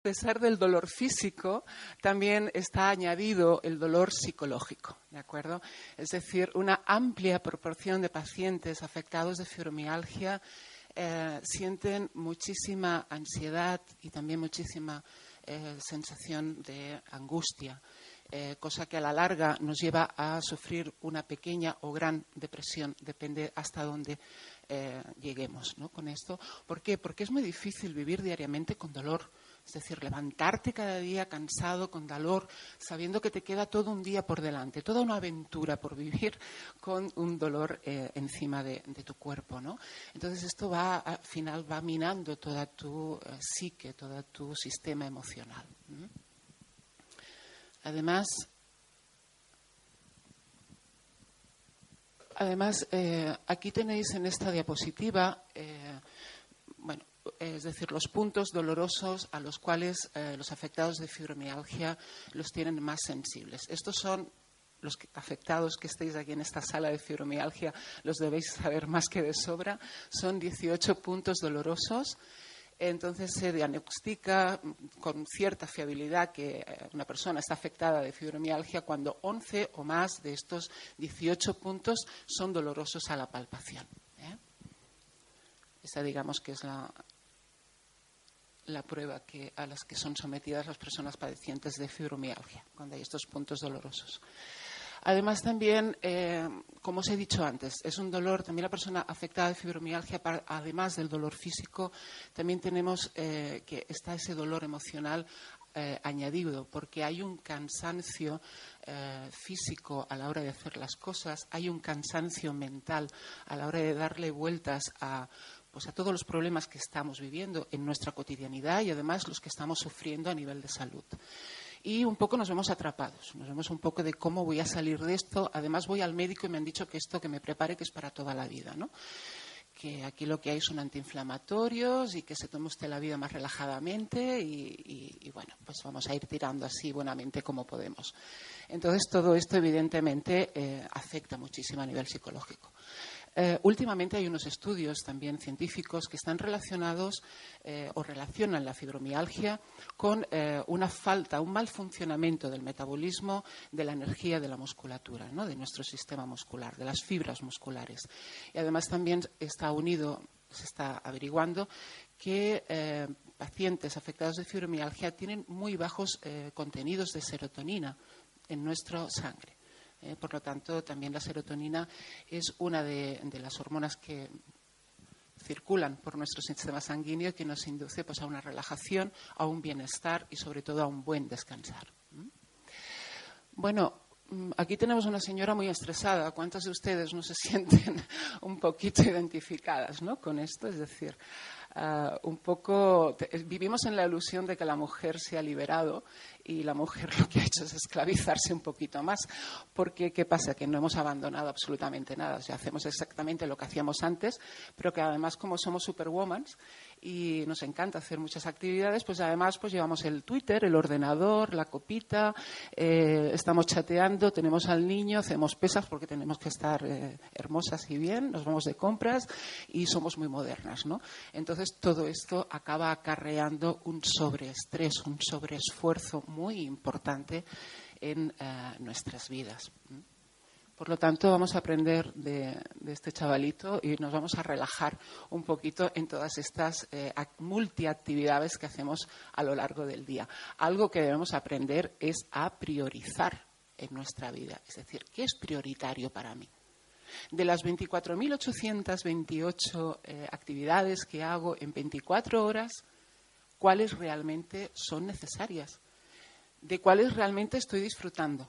A pesar del dolor físico, también está añadido el dolor psicológico, ¿de acuerdo? Es decir, una amplia proporción de pacientes afectados de fibromialgia eh, sienten muchísima ansiedad y también muchísima eh, sensación de angustia, eh, cosa que a la larga nos lleva a sufrir una pequeña o gran depresión, depende hasta dónde lleguemos ¿no? con esto. ¿Por qué? Porque es muy difícil vivir diariamente con dolor es decir, levantarte cada día cansado, con dolor, sabiendo que te queda todo un día por delante, toda una aventura por vivir con un dolor eh, encima de, tu cuerpo. ¿no? Entonces esto va, al final, va minando toda tu eh, psique, todo tu sistema emocional. Además, Además, eh, aquí tenéis en esta diapositiva, es decir, los puntos dolorosos a los cuales eh, los afectados de fibromialgia los tienen más sensibles. Estos son los afectados que estéis aquí en esta sala de fibromialgia, los debéis saber más que de sobra. Son 18 puntos dolorosos. Entonces se diagnostica con cierta fiabilidad que eh, una persona está afectada de fibromialgia cuando 11 o más de estos 18 puntos son dolorosos a la palpación. ¿eh? Esa digamos que es la, la prueba que, a las que son sometidas las personas padecientes de fibromialgia, cuando hay estos puntos dolorosos. Además, también, eh, como os he dicho antes, es un dolor, también la persona afectada de fibromialgia, además del dolor físico, también tenemos eh, que está ese dolor emocional eh, añadido, porque hay un cansancio físico a la hora de hacer las cosas, hay un cansancio mental a la hora de darle vueltas a pues a todos los problemas que estamos viviendo en nuestra cotidianidad y además los que estamos sufriendo a nivel de salud. Y un poco nos vemos atrapados, nos vemos un poco de cómo voy a salir de esto. Además voy al médico y me han dicho que esto que me prepare que es para toda la vida, ¿no? que aquí lo que hay son antiinflamatorios y que se tome usted la vida más relajadamente y, bueno, pues vamos a ir tirando así buenamente como podemos. Entonces, todo esto evidentemente eh, afecta muchísimo a nivel psicológico. Eh, últimamente hay unos estudios también científicos que están relacionados eh, o relacionan la fibromialgia con eh, una falta, un mal funcionamiento del metabolismo de la energía de la musculatura, de nuestro sistema muscular, de las fibras musculares. Y además también está unido, se está averiguando que pacientes afectados de fibromialgia tienen muy bajos contenidos de serotonina en nuestra sangre. Eh, por lo tanto, también la serotonina es una de, las hormonas que circulan por nuestro sistema sanguíneo que nos induce pues, a una relajación, a un bienestar y sobre todo a un buen descansar. ¿Mm? Bueno, mm, aquí tenemos una señora muy estresada. ¿Cuántas de ustedes no se sienten un poquito identificadas ¿no? con esto? Es decir, ah, un poco vivimos en la ilusión de que la mujer se ha liberado y la mujer lo que ha hecho es esclavizarse un poquito más. Porque, ¿qué pasa? Que no hemos abandonado absolutamente nada. O sea, hacemos exactamente lo que hacíamos antes, pero que además, como somos superwoman y nos encanta hacer muchas actividades, pues además pues llevamos el Twitter, el ordenador, la copita, eh, estamos chateando, tenemos al niño, hacemos pesas porque tenemos que estar eh, hermosas y bien, nos vamos de compras y somos muy modernas, ¿no? Entonces todo esto acaba acarreando un sobreestrés, un sobreesfuerzo muy importante en eh, nuestras vidas. Por lo tanto, vamos a aprender de, este chavalito y nos vamos a relajar un poquito en todas estas eh, multiactividades que hacemos a lo largo del día. Algo que debemos aprender es a priorizar en nuestra vida. Es decir, ¿qué es prioritario para mí? De las 24.828 eh, actividades que hago en 24 horas, ¿cuáles realmente son necesarias? ¿De cuáles realmente estoy disfrutando?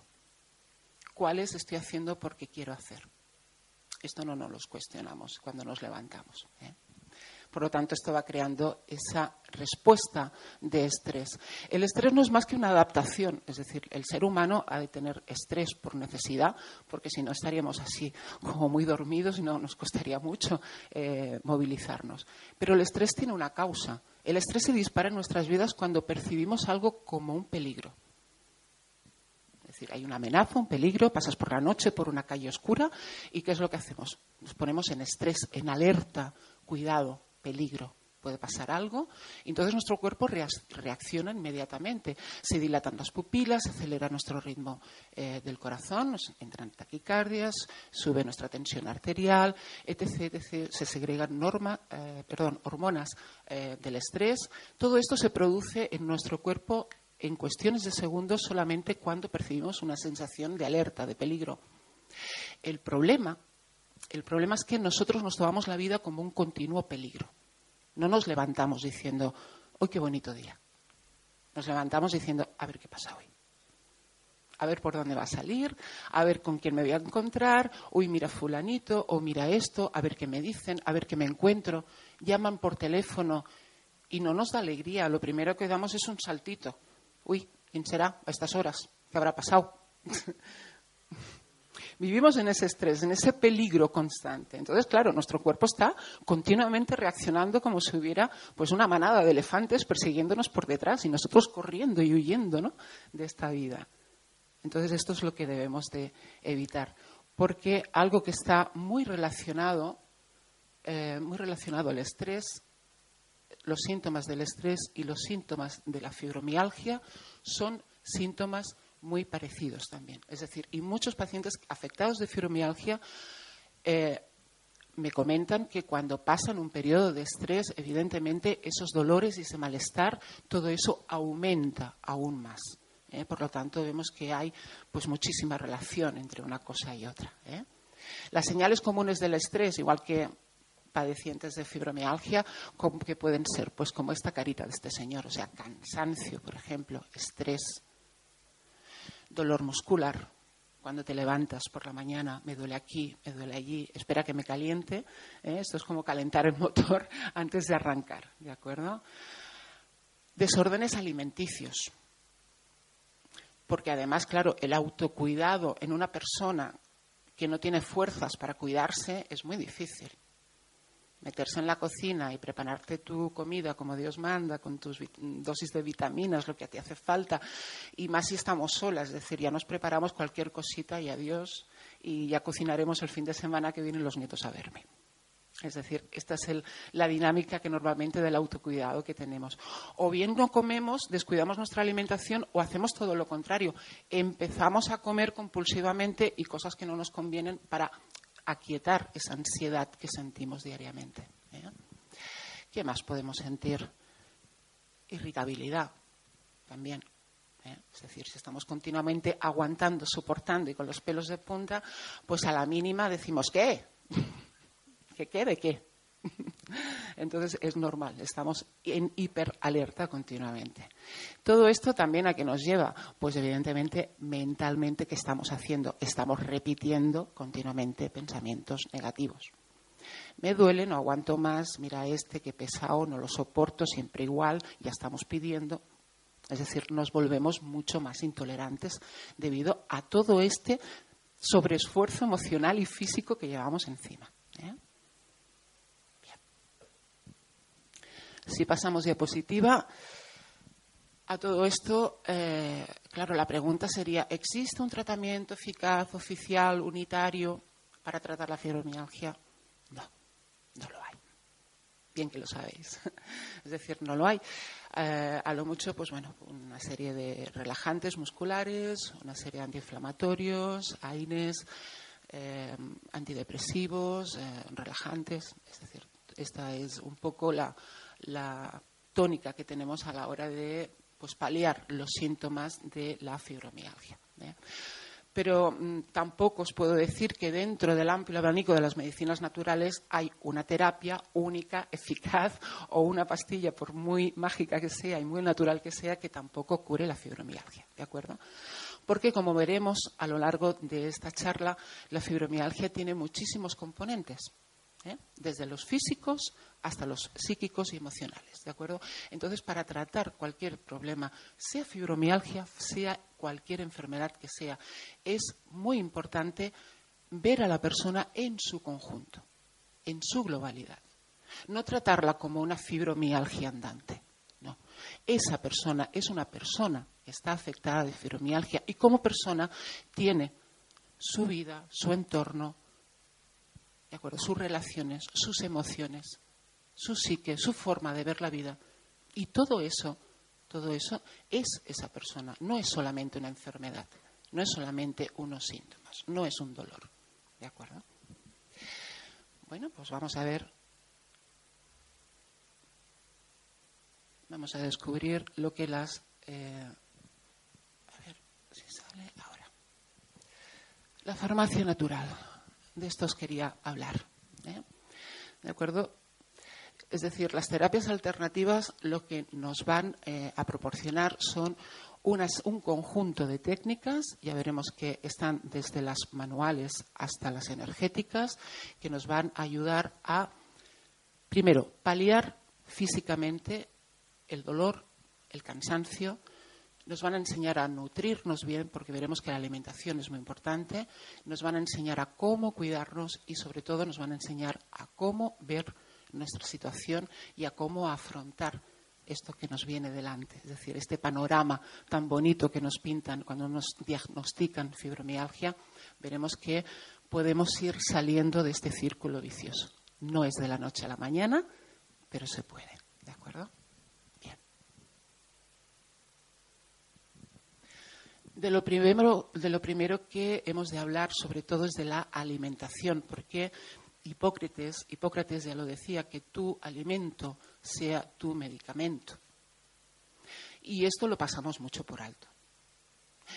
¿Cuáles estoy haciendo porque quiero hacer? Esto no nos lo cuestionamos cuando nos levantamos. ¿eh? Por lo tanto, esto va creando esa respuesta de estrés. El estrés no es más que una adaptación, es decir, el ser humano ha de tener estrés por necesidad, porque si no estaríamos así como muy dormidos y no nos costaría mucho eh, movilizarnos. Pero el estrés tiene una causa. El estrés se dispara en nuestras vidas cuando percibimos algo como un peligro. Es decir, hay una amenaza, un peligro, pasas por la noche por una calle oscura y ¿qué es lo que hacemos? Nos ponemos en estrés, en alerta, cuidado, peligro, puede pasar algo, entonces nuestro cuerpo reacciona inmediatamente. Se dilatan las pupilas, se acelera nuestro ritmo eh, del corazón, nos entran taquicardias, sube nuestra tensión arterial, etc. Se segregan norma, eh, perdón, hormonas eh, del estrés. Todo esto se produce en nuestro cuerpo en cuestiones de segundos solamente cuando percibimos una sensación de alerta, de peligro. El problema el problema es que nosotros nos tomamos la vida como un continuo peligro. No nos levantamos diciendo, hoy qué bonito día. Nos levantamos diciendo, a ver qué pasa hoy. A ver por dónde va a salir, a ver con quién me voy a encontrar, uy, mira fulanito, o mira esto, a ver qué me dicen, a ver qué me encuentro. Llaman por teléfono y no nos da alegría. Lo primero que damos es un saltito. Uy, ¿quién será a estas horas? ¿Qué habrá pasado? Vivimos en ese estrés, en ese peligro constante. Entonces, claro, nuestro cuerpo está continuamente reaccionando como si hubiera pues una manada de elefantes persiguiéndonos por detrás y nosotros corriendo y huyendo ¿no? de esta vida. Entonces, esto es lo que debemos de evitar. Porque algo que está muy relacionado, eh, muy relacionado al estrés, los síntomas del estrés y los síntomas de la fibromialgia son síntomas muy parecidos también. Es decir, y muchos pacientes afectados de fibromialgia eh, me comentan que cuando pasan un periodo de estrés, evidentemente esos dolores y ese malestar, todo eso aumenta aún más. ¿eh? Por lo tanto, vemos que hay pues muchísima relación entre una cosa y otra. ¿eh? Las señales comunes del estrés, igual que padecientes de fibromialgia, que pueden ser, pues como esta carita de este señor, o sea, cansancio, por ejemplo, estrés, dolor muscular. Cuando te levantas por la mañana, me duele aquí, me duele allí, espera que me caliente. ¿eh? Esto es como calentar el motor antes de arrancar, ¿de acuerdo? Desórdenes alimenticios. Porque además, claro, el autocuidado en una persona que no tiene fuerzas para cuidarse es muy difícil meterse en la cocina y prepararte tu comida como Dios manda, con tus dosis de vitaminas, lo que ti hace falta, y más si estamos solas, es decir, ya nos preparamos cualquier cosita y adiós, y ya cocinaremos el fin de semana que vienen los nietos a verme. Es decir, esta es la dinámica que normalmente del autocuidado que tenemos. O bien no comemos, descuidamos nuestra alimentación o hacemos todo lo contrario. Empezamos a comer compulsivamente y cosas que no nos convienen para aquietar esa ansiedad que sentimos diariamente. ¿eh? ¿Qué más podemos sentir? Irritabilidad también. ¿eh? Es decir, si estamos continuamente aguantando, soportando y con los pelos de punta, pues a la mínima decimos, ¿qué? ¿Qué qué de qué? Entonces es normal, estamos en hiperalerta continuamente. Todo esto también a qué nos lleva, pues evidentemente mentalmente qué estamos haciendo, estamos repitiendo continuamente pensamientos negativos. Me duele, no aguanto más, mira este que pesado, no lo soporto, siempre igual, ya estamos pidiendo. Es decir, nos volvemos mucho más intolerantes debido a todo este sobreesfuerzo emocional y físico que llevamos encima. ¿eh? Si pasamos diapositiva, a todo esto, eh, claro, la pregunta sería, ¿existe un tratamiento eficaz, oficial, unitario para tratar la fibromialgia? No, no lo hay. Bien que lo sabéis. es decir, no lo hay. Eh, a lo mucho, pues bueno, una serie de relajantes musculares, una serie de antiinflamatorios, AINES, eh, antidepresivos, relajantes. Es decir, esta es un poco la, la tónica que tenemos a la hora de pues, paliar los síntomas de la fibromialgia. ¿eh? pero mm, tampoco os puedo decir que dentro del amplio abanico de las medicinas naturales hay una terapia única, eficaz o una pastilla, por muy mágica que sea y muy natural que sea, que tampoco cure la fibromialgia. ¿De acuerdo? Porque, como veremos a lo largo de esta charla, la fibromialgia tiene muchísimos componentes. ¿Eh? desde los físicos hasta los psíquicos y emocionales, ¿de acuerdo? Entonces, para tratar cualquier problema, sea fibromialgia, sea cualquier enfermedad que sea, es muy importante ver a la persona en su conjunto, en su globalidad. No tratarla como una fibromialgia andante. No. Esa persona es una persona que está afectada de fibromialgia y como persona tiene su vida, su entorno, ¿de acuerdo? sus relaciones, sus emociones, su psique, su forma de ver la vida. Y todo eso todo eso es esa persona, no es solamente una enfermedad, no es solamente unos síntomas, no es un dolor. ¿De acuerdo? Bueno, pues vamos a ver. Vamos a descubrir lo que las. Eh, a ver si sale ahora. La farmacia natural. De esto os quería hablar. ¿eh? ¿De acuerdo? Es decir, las terapias alternativas lo que nos van eh, a proporcionar son un conjunto de técnicas, ya veremos que están desde las manuales hasta las energéticas, que nos van a ayudar a, primero, paliar físicamente el dolor, el cansancio, nos van a enseñar a nutrirnos bien, porque veremos que la alimentación es muy importante, nos van a enseñar a cómo cuidarnos y sobre todo nos van a enseñar a cómo ver nuestra situación y a cómo afrontar esto que nos viene delante, es decir, este panorama tan bonito que nos pintan cuando nos diagnostican fibromialgia, veremos que podemos ir saliendo de este círculo vicioso. No es de la noche a la mañana, pero se puede, ¿de acuerdo? De lo primero, que hemos de hablar, sobre todo, es de la alimentación, porque Hipócrates, Hipócrates ya lo decía, que tu alimento sea tu medicamento. Y esto lo pasamos mucho por alto.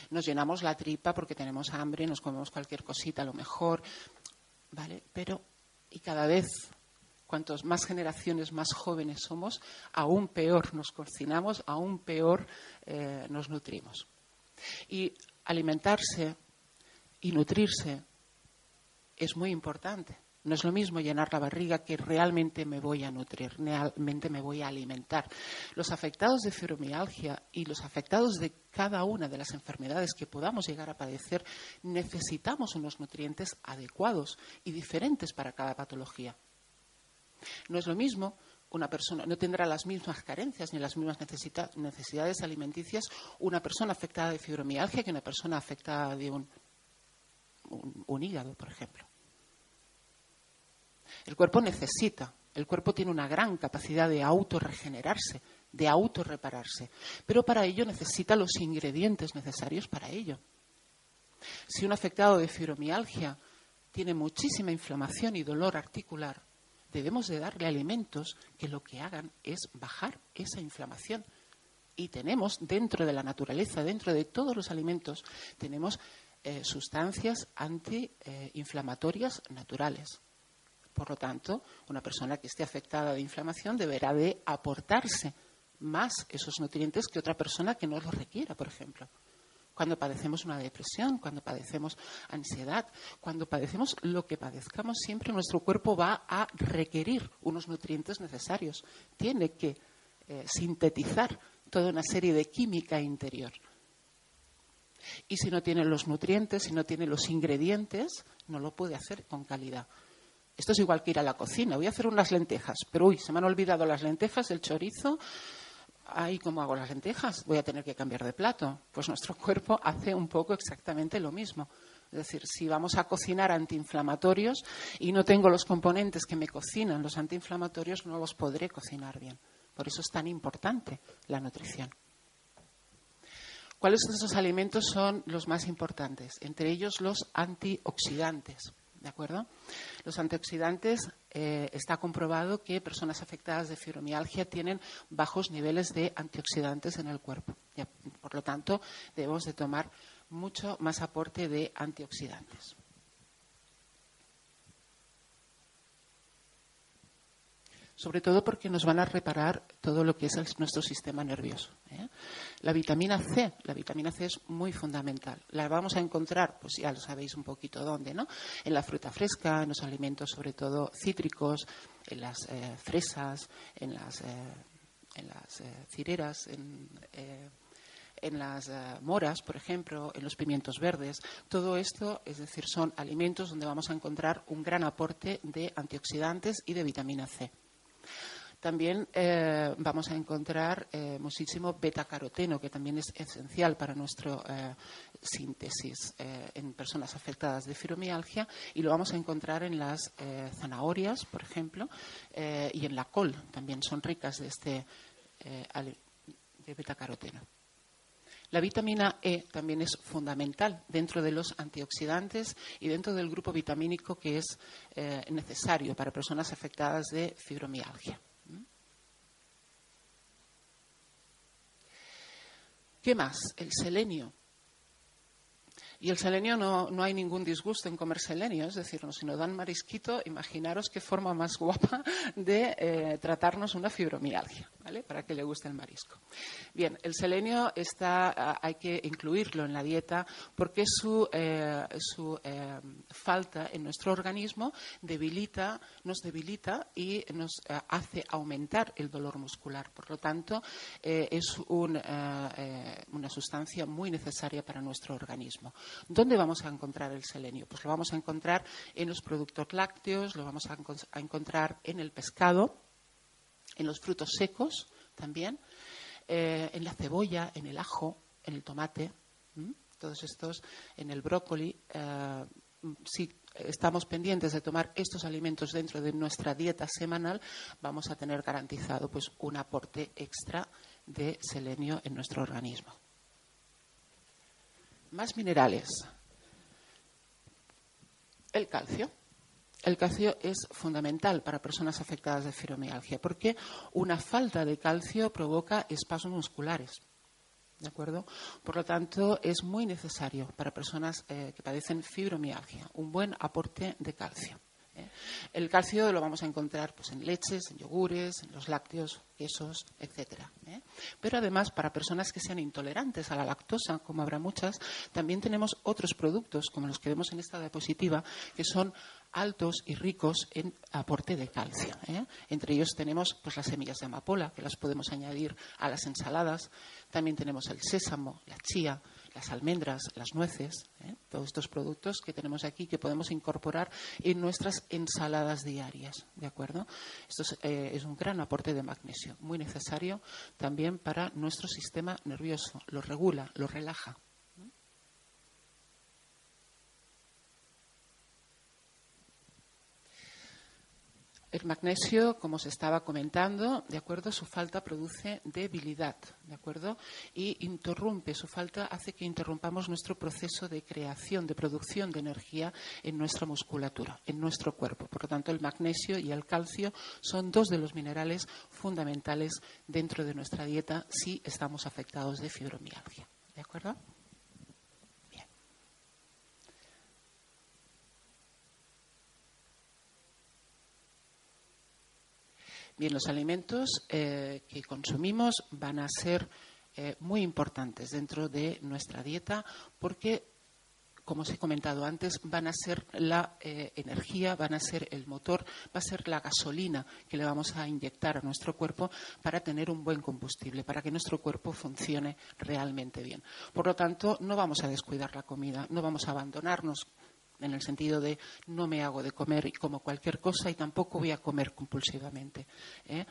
Nos llenamos la tripa porque tenemos hambre, nos comemos cualquier cosita, a lo mejor, ¿vale? Pero, y cada vez, cuantos más generaciones más jóvenes somos, aún peor nos cocinamos, aún peor eh, nos nutrimos. Y alimentarse y nutrirse es muy importante. No es lo mismo llenar la barriga que realmente me voy a nutrir, realmente me voy a alimentar. Los afectados de fibromialgia y los afectados de cada una de las enfermedades que podamos llegar a padecer necesitamos unos nutrientes adecuados y diferentes para cada patología. No es lo mismo una persona, no tendrá las mismas carencias ni las mismas necesidades alimenticias una persona afectada de fibromialgia que una persona afectada de un hígado, por ejemplo. El cuerpo necesita, el cuerpo tiene una gran capacidad de autorregenerarse, de autorrepararse, pero para ello necesita los ingredientes necesarios para ello. Si un afectado de fibromialgia tiene muchísima inflamación y dolor articular, debemos de darle alimentos que lo que hagan es bajar esa inflamación. Y tenemos dentro de la naturaleza, dentro de todos los alimentos, tenemos eh, sustancias antiinflamatorias naturales. Por lo tanto, una persona que esté afectada de inflamación deberá de aportarse más esos nutrientes que otra persona que no los requiera, por ejemplo. Cuando padecemos una depresión, cuando padecemos ansiedad, cuando padecemos lo que padezcamos, siempre nuestro cuerpo va a requerir unos nutrientes necesarios. Tiene que eh, sintetizar toda una serie de química interior. Y si no tiene los nutrientes, si no tiene los ingredientes, no lo puede hacer con calidad. Esto es igual que ir a la cocina. Voy a hacer unas lentejas, pero uy, se me han olvidado las lentejas, el chorizo. Ay, ¿cómo hago las lentejas? Voy a tener que cambiar de plato. Pues nuestro cuerpo hace un poco exactamente lo mismo. Es decir, si vamos a cocinar antiinflamatorios y no tengo los componentes que me cocinan los antiinflamatorios, no los podré cocinar bien. Por eso es tan importante la nutrición. ¿Cuáles de esos alimentos son los más importantes? Entre ellos los antioxidantes. ¿De acuerdo? Los antioxidantes, eh, está comprobado que personas afectadas de fibromialgia tienen bajos niveles de antioxidantes en el cuerpo. por lo tanto, debemos de tomar mucho más aporte de antioxidantes. sobre todo porque nos van a reparar todo lo que es nuestro sistema nervioso. ¿eh? La vitamina C, la vitamina C es muy fundamental. La vamos a encontrar, pues ya lo sabéis un poquito dónde, ¿no? En la fruta fresca, en los alimentos sobre todo cítricos, en las eh, fresas, en las, eh, en las cireras, en en las moras, por ejemplo, en los pimientos verdes. Todo esto, es decir, son alimentos donde vamos a encontrar un gran aporte de antioxidantes y de vitamina C. También eh, vamos a encontrar eh, muchísimo beta-caroteno, que también es esencial para nuestra eh, síntesis en personas afectadas de fibromialgia, y lo vamos a encontrar en las zanahorias, por ejemplo, y en la col. También son ricas de este de beta-caroteno. La vitamina E también es fundamental dentro de los antioxidantes y dentro del grupo vitamínico que es eh, necesario para personas afectadas de fibromialgia. ¿Qué más? El selenio. Y el selenio no, no, hay ningún disgusto en comer selenio, es decir, si nos dan marisquito, imaginaros qué forma más guapa de eh, tratarnos una fibromialgia, ¿vale? Para que le guste el marisco. Bien, el selenio está, hay que incluirlo en la dieta porque su, eh, su eh, falta en nuestro organismo debilita, nos debilita y nos hace aumentar el dolor muscular. Por lo tanto, es una sustancia muy necesaria para nuestro organismo. ¿Dónde vamos a encontrar el selenio? Pues lo vamos a encontrar en los productos lácteos, lo vamos a, encontrar en el pescado, en los frutos secos también, eh, en la cebolla, en el ajo, en el tomate, todos estos, en el brócoli. Eh, si estamos pendientes de tomar estos alimentos dentro de nuestra dieta semanal, vamos a tener garantizado pues, un aporte extra de selenio en nuestro organismo. Más minerales. El calcio. El calcio es fundamental para personas afectadas de fibromialgia porque una falta de calcio provoca espasmos musculares. ¿De acuerdo? Por lo tanto, es muy necesario para personas eh, que padecen fibromialgia un buen aporte de calcio. ¿eh? El calcio lo vamos a encontrar pues, en leches, en yogures, en los lácteos, quesos, etcétera. ¿eh? Pero además, para personas que sean intolerantes a la lactosa, como habrá muchas, también tenemos otros productos, como los que vemos en esta diapositiva, que son altos y ricos en aporte de calcio. ¿eh? Entre ellos tenemos pues, las semillas de amapola, que las podemos añadir a las ensaladas. También tenemos el sésamo, la chía, las almendras, las nueces, ¿eh? todos estos productos que tenemos aquí que podemos incorporar en nuestras ensaladas diarias, ¿de acuerdo? Esto eh, es, un gran aporte de magnesio, muy necesario también para nuestro sistema nervioso, lo regula, lo relaja. El magnesio, como se estaba comentando, de acuerdo, su falta produce debilidad, de acuerdo, y interrumpe su falta hace que interrumpamos nuestro proceso de creación, de producción de energía en nuestra musculatura, en nuestro cuerpo. Por lo tanto, el magnesio y el calcio son dos de los minerales fundamentales dentro de nuestra dieta si estamos afectados de fibromialgia, de acuerdo. Bien, los alimentos eh, que consumimos van a ser eh, muy importantes dentro de nuestra dieta porque, como os he comentado antes, van a ser la eh, energía, van a ser el motor, va a ser la gasolina que le vamos a inyectar a nuestro cuerpo para tener un buen combustible, para que nuestro cuerpo funcione realmente bien. Por lo tanto, no vamos a descuidar la comida, no vamos a abandonarnos en el sentido de no me hago de comer y como cualquier cosa y tampoco voy a comer compulsivamente. ¿eh?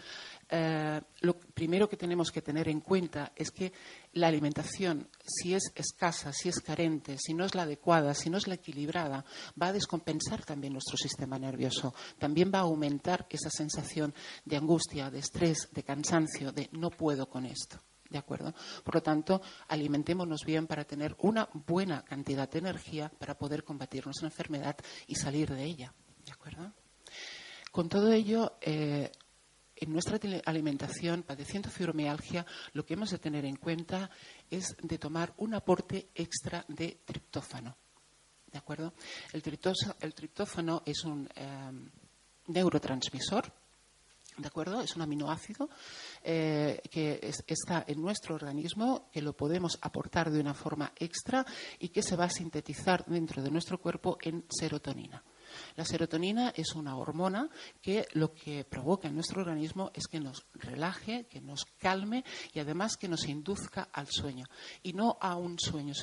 Eh, lo primero que tenemos que tener en cuenta es que la alimentación, si es escasa, si es carente, si no es la adecuada, si no es la equilibrada, va a descompensar también nuestro sistema nervioso. También va a aumentar esa sensación de angustia, de estrés, de cansancio, de no puedo con esto. ¿De acuerdo? Por lo tanto, alimentémonos bien para tener una buena cantidad de energía para poder combatir nuestra enfermedad y salir de ella. ¿De acuerdo? Con todo ello, eh, en nuestra alimentación, padeciendo fibromialgia, lo que hemos de tener en cuenta es de tomar un aporte extra de triptófano. ¿De acuerdo? El, triptófano es un em, neurotransmisor, ¿de acuerdo? Es un aminoácido eh, que está en nuestro organismo, que lo podemos aportar de una forma extra y que se va a sintetizar dentro de nuestro cuerpo en serotonina. La serotonina es una hormona que lo que provoca en nuestro organismo es que nos relaje, que nos calme y además que nos induzca al sueño. Y no a un sueño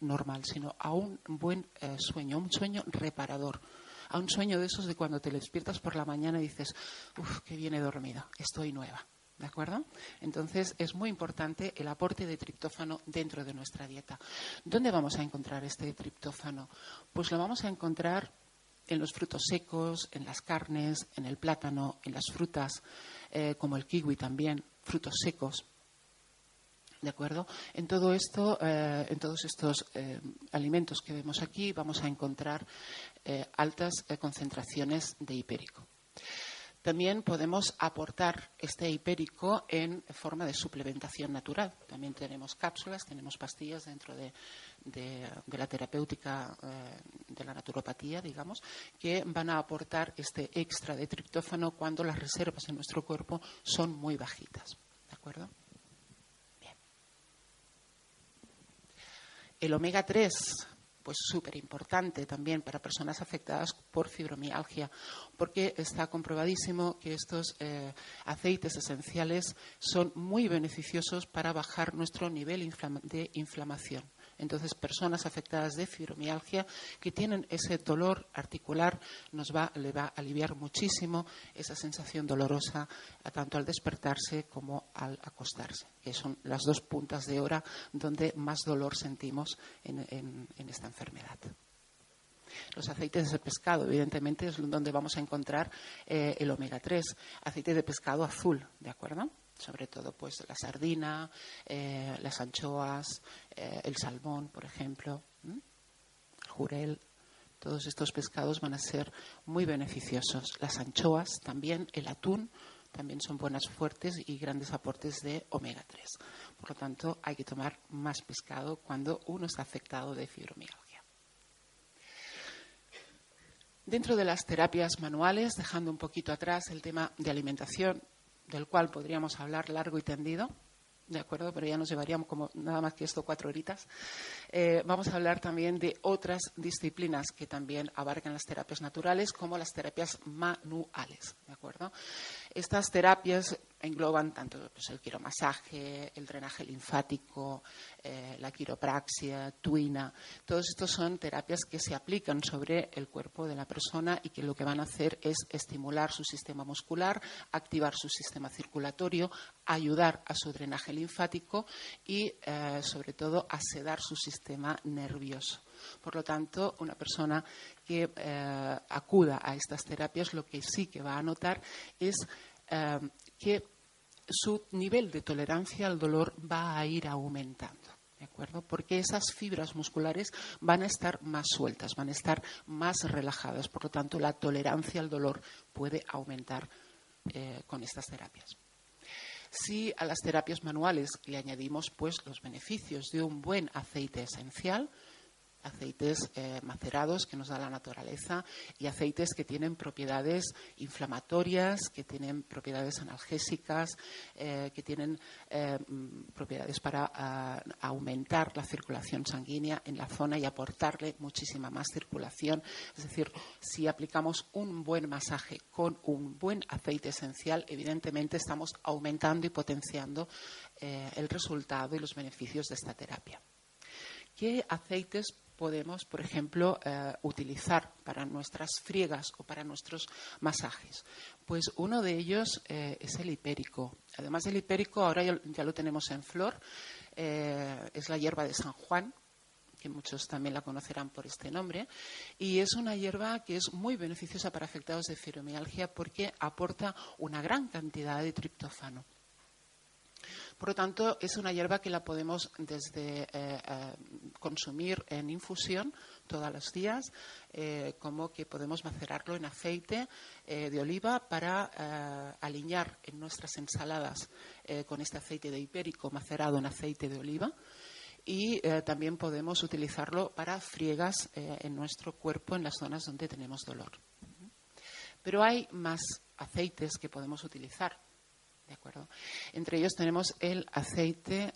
normal, sino a un buen eh, sueño, un sueño reparador. A un sueño de esos de cuando te despiertas por la mañana y dices, uff, que viene dormida, estoy nueva. ¿De acuerdo? Entonces es muy importante el aporte de triptófano dentro de nuestra dieta. ¿Dónde vamos a encontrar este triptófano? Pues lo vamos a encontrar en los frutos secos, en las carnes, en el plátano, en las frutas, eh, como el kiwi también, frutos secos. ¿De acuerdo? En todo esto, eh, en todos estos eh, alimentos que vemos aquí, vamos a encontrar altas concentraciones de hipérico. También podemos aportar este hipérico en forma de suplementación natural. También tenemos cápsulas, tenemos pastillas dentro de, la terapéutica eh, de la naturopatía, digamos, que van a aportar este extra de triptófano cuando las reservas en nuestro cuerpo son muy bajitas. ¿De acuerdo? Bien. El omega 3 pues súper importante también para personas afectadas por fibromialgia, porque está comprobadísimo que estos eh, aceites esenciales son muy beneficiosos para bajar nuestro nivel de inflamación. Entonces, personas afectadas de fibromialgia que tienen ese dolor articular nos va, le va a aliviar muchísimo esa sensación dolorosa tanto al despertarse como al acostarse, que son las dos puntas de hora donde más dolor sentimos en, esta enfermedad. Los aceites de pescado, evidentemente, es donde vamos a encontrar eh, el omega 3, aceite de pescado azul, ¿de acuerdo? Sobre todo pues la sardina, eh, las anchoas, eh, el salmón, por ejemplo, el jurel. Todos estos pescados van a ser muy beneficiosos. Las anchoas también, el atún, también son buenas fuertes y grandes aportes de omega 3. Por lo tanto, hay que tomar más pescado cuando uno está afectado de fibromialgia. Dentro de las terapias manuales, dejando un poquito atrás el tema de alimentación, del cual podríamos hablar largo y tendido, ¿de acuerdo? Pero ya nos llevaríamos como nada más que esto cuatro horitas. Eh, vamos a hablar también de otras disciplinas que también abarcan las terapias naturales, como las terapias manuales, ¿de acuerdo? Estas terapias engloban tanto pues, el quiromasaje, el drenaje linfático, eh, la quiropraxia, tuina. Todos estos son terapias que se aplican sobre el cuerpo de la persona y que lo que van a hacer es estimular su sistema muscular, activar su sistema circulatorio, ayudar a su drenaje linfático y, eh, sobre todo, a sedar su sistema nervioso. Por lo tanto, una persona que eh, acuda a estas terapias lo que sí que va a notar es que su nivel de tolerancia al dolor va a ir aumentando. ¿De acuerdo? Porque esas fibras musculares van a estar más sueltas, van a estar más relajadas. Por lo tanto, la tolerancia al dolor puede aumentar eh, con estas terapias. Si a las terapias manuales le añadimos pues, los beneficios de un buen aceite esencial, aceites eh, macerados que nos da la naturaleza y aceites que tienen propiedades inflamatorias, que tienen propiedades analgésicas, eh, que tienen eh, mm, propiedades para ah, aumentar la circulación sanguínea en la zona y aportarle muchísima más circulación. Es decir, si aplicamos un buen masaje con un buen aceite esencial, evidentemente estamos aumentando y potenciando el resultado y los beneficios de esta terapia. ¿Qué aceites podemos, por ejemplo, eh, utilizar para nuestras friegas o para nuestros masajes? Pues uno de ellos eh, es el hipérico. Además del hipérico, ahora ya, lo tenemos en flor, eh, es la hierba de San Juan, que muchos también la conocerán por este nombre, y es una hierba que es muy beneficiosa para afectados de fibromialgia porque aporta una gran cantidad de triptófano. Por lo tanto, es una hierba que la podemos desde consumir en infusión todos los días, como que podemos macerarlo en aceite de oliva para alinear en nuestras ensaladas con este aceite de hipérico macerado en aceite de oliva y eh, también podemos utilizarlo para friegas eh, en nuestro cuerpo en las zonas donde tenemos dolor. Pero hay más aceites que podemos utilizar. ¿De acuerdo? Entre ellos tenemos el aceite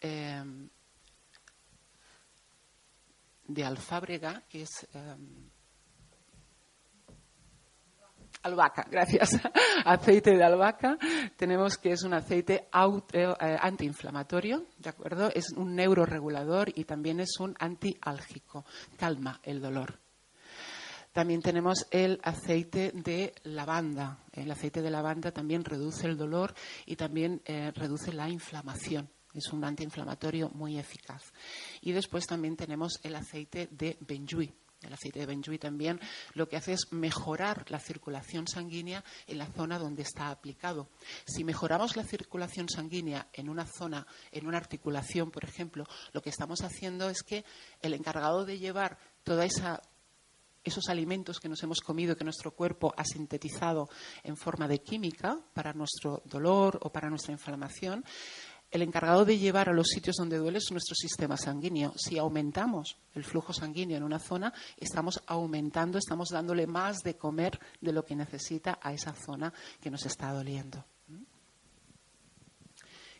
em, de alfábrega, que es em, albahaca, gracias. aceite de albahaca. Tenemos que es un aceite eh, antiinflamatorio, ¿de acuerdo? Es un neuroregulador y también es un antiálgico. Calma el dolor. También tenemos el aceite de lavanda. El aceite de lavanda también reduce el dolor y también eh, reduce la inflamación. Es un antiinflamatorio muy eficaz. Y después también tenemos el aceite de benjuí el aceite de benjuí también, lo que hace es mejorar la circulación sanguínea en la zona donde está aplicado. Si mejoramos la circulación sanguínea en una zona, en una articulación, por ejemplo, lo que estamos haciendo es que el encargado de llevar toda esos alimentos que nos hemos comido, que nuestro cuerpo ha sintetizado en forma de química para nuestro dolor o para nuestra inflamación, el encargado de llevar a los sitios donde duele es nuestro sistema sanguíneo. Si aumentamos el flujo sanguíneo en una zona, estamos aumentando, estamos dándole más de comer de lo que necesita a esa zona que nos está doliendo.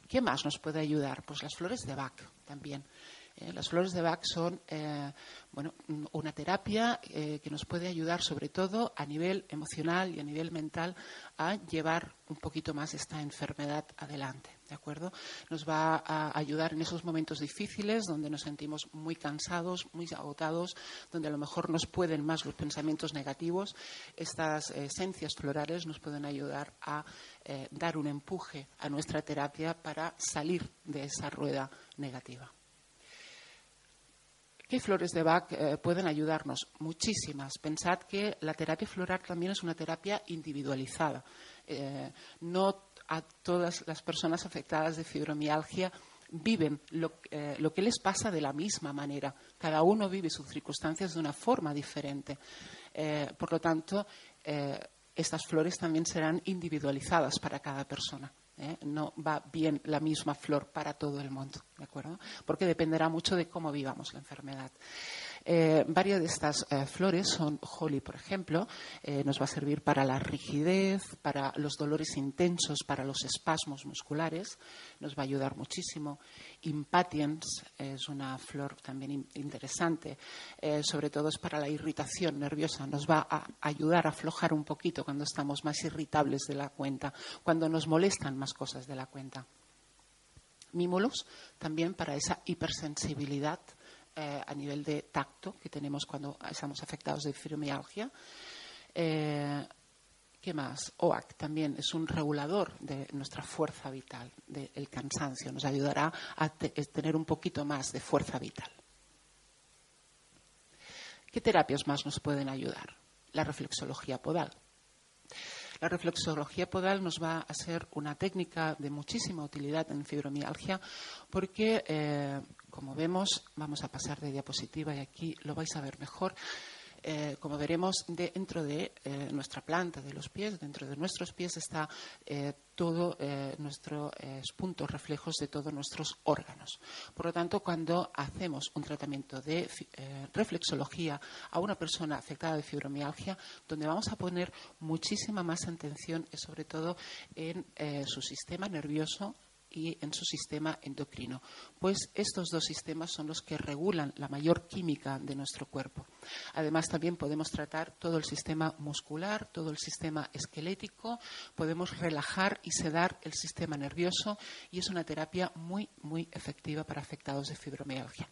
¿Qué más nos puede ayudar? Pues las flores de Bach también. Eh, las flores de Bach son eh, una terapia eh, que nos puede ayudar sobre todo a nivel emocional y a nivel mental a llevar un poquito más esta enfermedad adelante. ¿De acuerdo? Nos va a ayudar en esos momentos difíciles donde nos sentimos muy cansados, muy agotados, donde a lo mejor nos pueden más los pensamientos negativos. Estas esencias florales nos pueden ayudar a dar un empuje a nuestra terapia para salir de esa rueda negativa. ¿Qué flores de Bach eh, pueden ayudarnos? Muchísimas. Pensad que la terapia floral también es una terapia individualizada. Eh, no a todas las personas afectadas de fibromialgia viven eh, lo, que les pasa de la misma manera. Cada uno vive sus circunstancias de una forma diferente. por lo tanto, estas flores también serán individualizadas para cada persona. ¿Eh? no va bien la misma flor para todo el mundo, ¿de acuerdo? Porque dependerá mucho de cómo vivamos la enfermedad. Eh, varias de estas eh, flores son holly, por ejemplo, nos va a servir para la rigidez, para los dolores intensos, para los espasmos musculares, nos va a ayudar muchísimo. Impatiens es una flor también interesante, sobre todo es para la irritación nerviosa, nos va a ayudar a aflojar un poquito cuando estamos más irritables de la cuenta, cuando nos molestan más cosas de la cuenta. Mímulos también para esa hipersensibilidad eh, a nivel de tacto que tenemos cuando estamos afectados de fibromialgia. Eh, ¿Qué más? OAC también es un regulador de nuestra fuerza vital, del cansancio. Nos ayudará a tener un poquito más de fuerza vital. ¿Qué terapias más nos pueden ayudar? La reflexología podal. La reflexología podal nos va a ser una técnica de muchísima utilidad en fibromialgia porque eh, como vemos, vamos a pasar de diapositiva y aquí lo vais a ver mejor. Eh, como veremos, dentro de eh, nuestra planta de los pies, dentro de nuestros pies está eh, todo nuestros puntos reflejos de todos nuestros órganos. Por lo tanto, cuando hacemos un tratamiento de reflexología a una persona afectada de fibromialgia, donde vamos a poner muchísima más atención es sobre todo en su sistema nervioso, y en su sistema endocrino, pues estos dos sistemas son los que regulan la mayor química de nuestro cuerpo. Además, también podemos tratar todo el sistema muscular, todo el sistema esquelético, podemos relajar y sedar el sistema nervioso y es una terapia muy, muy efectiva para afectados de fibromialgia.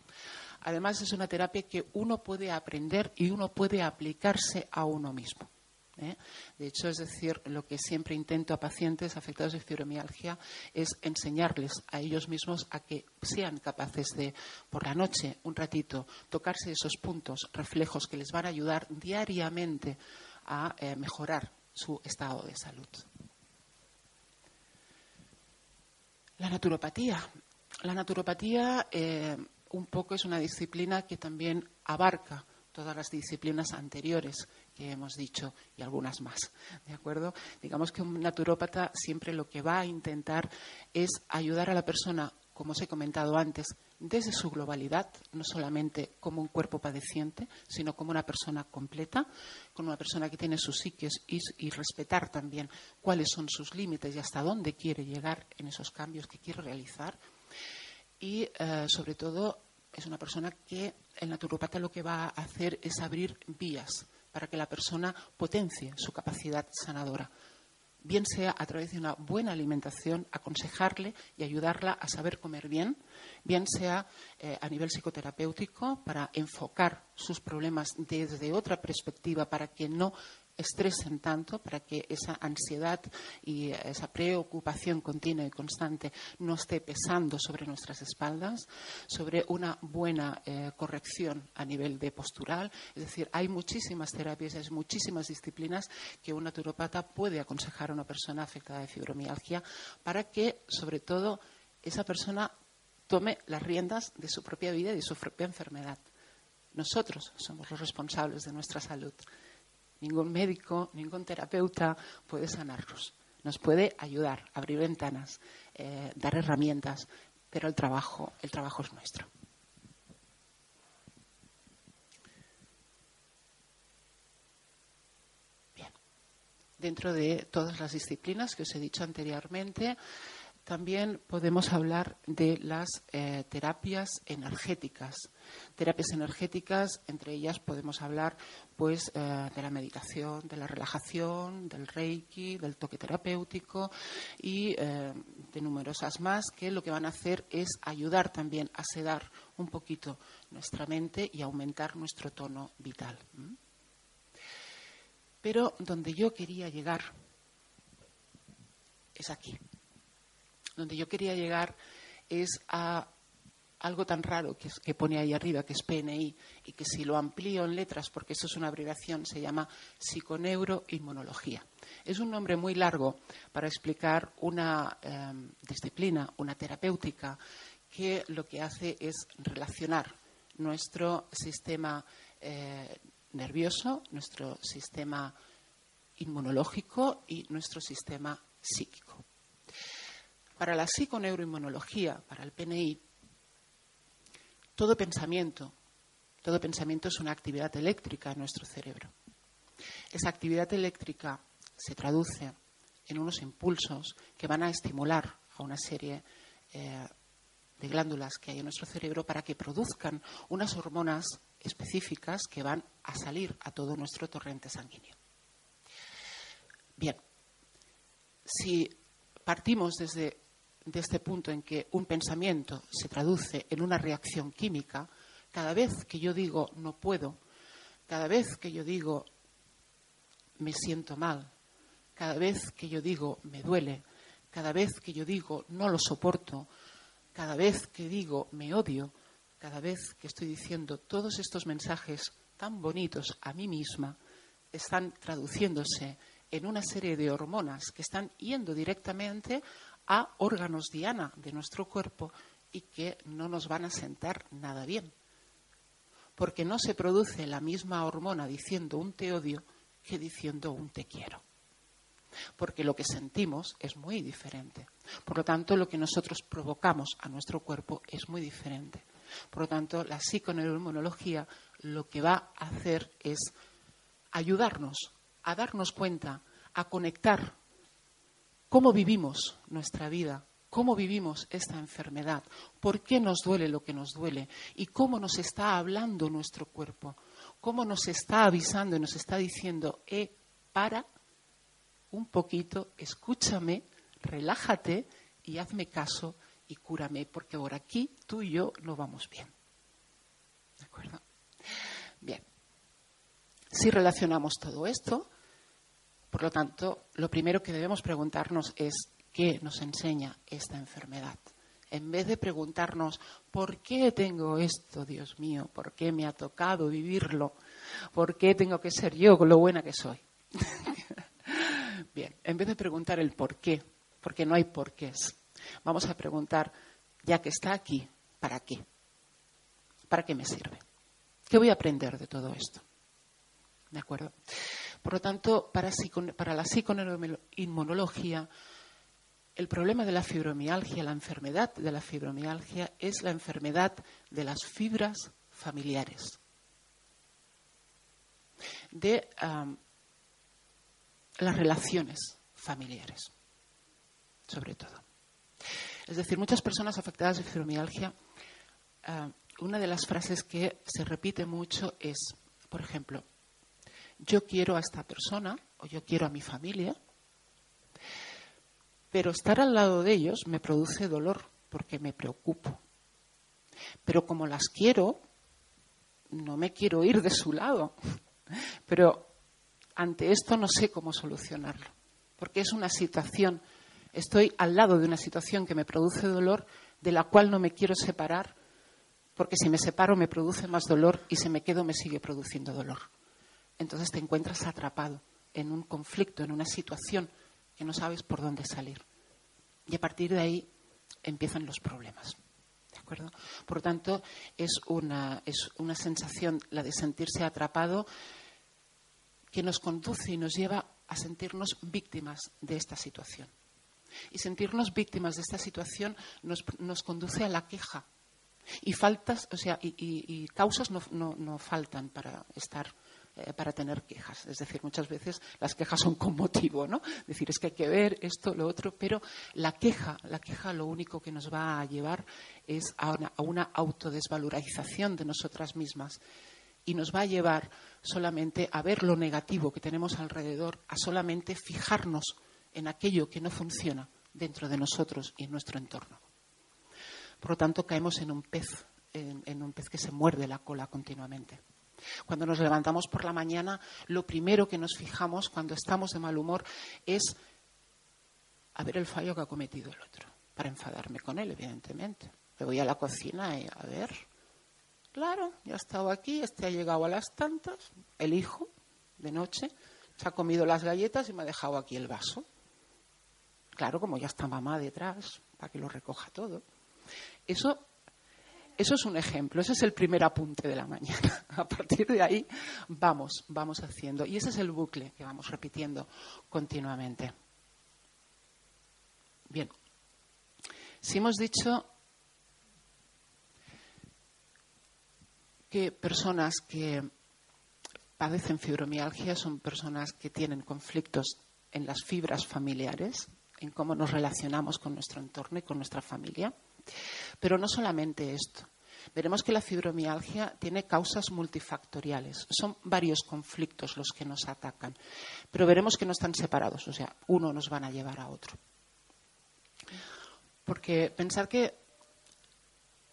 Además, es una terapia que uno puede aprender y uno puede aplicarse a uno mismo. ¿Eh? De hecho, es decir, lo que siempre intento a pacientes afectados de fibromialgia es enseñarles a ellos mismos a que sean capaces de, por la noche, un ratito, tocarse esos puntos reflejos que les van a ayudar diariamente a eh, mejorar su estado de salud. La naturopatía. La naturopatía eh, un poco es una disciplina que también abarca todas las disciplinas anteriores que hemos dicho y algunas más. ¿De acuerdo? Digamos que un naturópata siempre lo que va a intentar es ayudar a la persona, como os he comentado antes, desde su globalidad, no solamente como un cuerpo padeciente, sino como una persona completa, como una persona que tiene sus psiques y, respetar también cuáles son sus límites y hasta dónde quiere llegar en esos cambios que quiere realizar. Y, eh, sobre todo, es una persona que el naturopata lo que va a hacer es abrir vías para que la persona potencie su capacidad sanadora. Bien sea a través de una buena alimentación, aconsejarle y ayudarla a saber comer bien, bien sea eh, a nivel psicoterapéutico para enfocar sus problemas desde otra perspectiva para que no estresen tanto para que esa ansiedad y esa preocupación continua y constante no esté pesando sobre nuestras espaldas, sobre una buena eh, corrección a nivel de postural. Es decir, hay muchísimas terapias, hay muchísimas disciplinas que un naturopata puede aconsejar a una persona afectada de fibromialgia para que, sobre todo, esa persona tome las riendas de su propia vida y de su propia enfermedad. Nosotros somos los responsables de nuestra salud. Ningún médico, ningún terapeuta puede sanarnos. Nos puede ayudar, abrir ventanas, eh, dar herramientas, pero el trabajo, el trabajo es nuestro. Bien. Dentro de todas las disciplinas que os he dicho anteriormente, también podemos hablar de las eh, terapias energéticas. Terapias energéticas, entre ellas podemos hablar pues, eh, de la meditación, de la relajación, del reiki, del toque terapéutico y eh, de numerosas más que lo que van a hacer es ayudar también a sedar un poquito nuestra mente y aumentar nuestro tono vital. Pero donde yo quería llegar es aquí donde yo quería llegar es a algo tan raro que, pone ahí arriba, que es PNI, y que si lo amplío en letras, porque eso es una abreviación, se llama psiconeuroinmunología. Es un nombre muy largo para explicar una em, disciplina, una terapéutica, que lo que hace es relacionar nuestro sistema eh, nervioso, nuestro sistema inmunológico y nuestro sistema psíquico. Para la psiconeuroinmunología, para el PNI, todo pensamiento, todo pensamiento es una actividad eléctrica en nuestro cerebro. Esa actividad eléctrica se traduce en unos impulsos que van a estimular a una serie eh, de glándulas que hay en nuestro cerebro para que produzcan unas hormonas específicas que van a salir a todo nuestro torrente sanguíneo. Bien, si partimos desde de este punto en que un pensamiento se traduce en una reacción química, cada vez que yo digo no puedo, cada vez que yo digo me siento mal, cada vez que yo digo me duele, cada vez que yo digo no lo soporto, cada vez que digo me odio, cada vez que estoy diciendo todos estos mensajes tan bonitos a mí misma, están traduciéndose en una serie de hormonas que están yendo directamente a órganos diana de nuestro cuerpo y que no nos van a sentar nada bien. Porque no se produce la misma hormona diciendo un te odio que diciendo un te quiero. Porque lo que sentimos es muy diferente. Por lo tanto, lo que nosotros provocamos a nuestro cuerpo es muy diferente. Por lo tanto, la psiconeuroinmunología lo que va a hacer es ayudarnos a darnos cuenta, a conectar cómo vivimos nuestra vida, cómo vivimos esta enfermedad, por qué nos duele lo que nos duele y cómo nos está hablando nuestro cuerpo, cómo nos está avisando y nos está diciendo, eh, para un poquito, escúchame, relájate y hazme caso y cúrame, porque ahora aquí tú y yo no vamos bien. ¿De acuerdo? Bien. Si relacionamos todo esto, por lo tanto, lo primero que debemos preguntarnos es qué nos enseña esta enfermedad. En vez de preguntarnos por qué tengo esto, Dios mío, por qué me ha tocado vivirlo, por qué tengo que ser yo con lo buena que soy. Bien, en vez de preguntar el por qué, porque no hay porqués, vamos a preguntar, ya que está aquí, ¿para qué? ¿Para qué me sirve? ¿Qué voy a aprender de todo esto? ¿De acuerdo? Por lo tanto, para, la psiconeuroinmunología, el problema de la fibromialgia, la enfermedad de la fibromialgia, es la enfermedad de las fibras familiares, de las relaciones familiares, sobre todo. Es decir, muchas personas afectadas de fibromialgia, una de las frases que se repite mucho es, por ejemplo, yo quiero a esta persona o yo quiero a mi familia, pero estar al lado de ellos me produce dolor porque me preocupo. Pero como las quiero, no me quiero ir de su lado. Pero ante esto no sé cómo solucionarlo, porque es una situación, estoy al lado de una situación que me produce dolor, de la cual no me quiero separar, porque si me separo me produce más dolor y si me quedo me sigue produciendo dolor. Entonces te encuentras atrapado en un conflicto, en una situación que no sabes por dónde salir. Y a partir de ahí empiezan los problemas. Por lo tanto, es una, sensación, la de sentirse atrapado, que nos conduce y nos lleva a sentirnos víctimas de esta situación. Y sentirnos víctimas de esta situación nos, conduce a la queja. Y faltas, o sea, y, causas no faltan para estar eh, para tener quejas. Es decir, muchas veces las quejas son con motivo, ¿no? Es decir, es que hay que ver esto, lo otro, pero la queja, la queja lo único que nos va a llevar es a una, a una autodesvalorización de nosotras mismas y nos va a llevar solamente a ver lo negativo que tenemos alrededor, a solamente fijarnos en aquello que no funciona dentro de nosotros y en nuestro entorno. Por lo tanto, caemos en un pez, en un pez que se muerde la cola continuamente. Cuando nos levantamos por la mañana, lo primero que nos fijamos cuando estamos de mal humor es a ver el fallo que ha cometido el otro, para enfadarme con él, evidentemente. Me voy a la cocina y a ver, claro, ya ha estado aquí, este ha llegado a las tantas, el hijo, de noche, se ha comido las galletas y me ha dejado aquí el vaso. Claro, como ya está mamá detrás, para que lo recoja todo. Eso eso es un ejemplo, ese es el primer apunte de la mañana. A partir de ahí vamos, vamos haciendo. Y ese es el bucle que vamos repitiendo continuamente. Bien, si hemos dicho que personas que padecen fibromialgia son personas que tienen conflictos en las fibras familiares, en cómo nos relacionamos con nuestro entorno y con nuestra familia. Pero no solamente esto. Veremos que la fibromialgia tiene causas multifactoriales. Son varios conflictos los que nos atacan. Pero veremos que no están separados, o sea, uno nos van a llevar a otro. Porque pensar que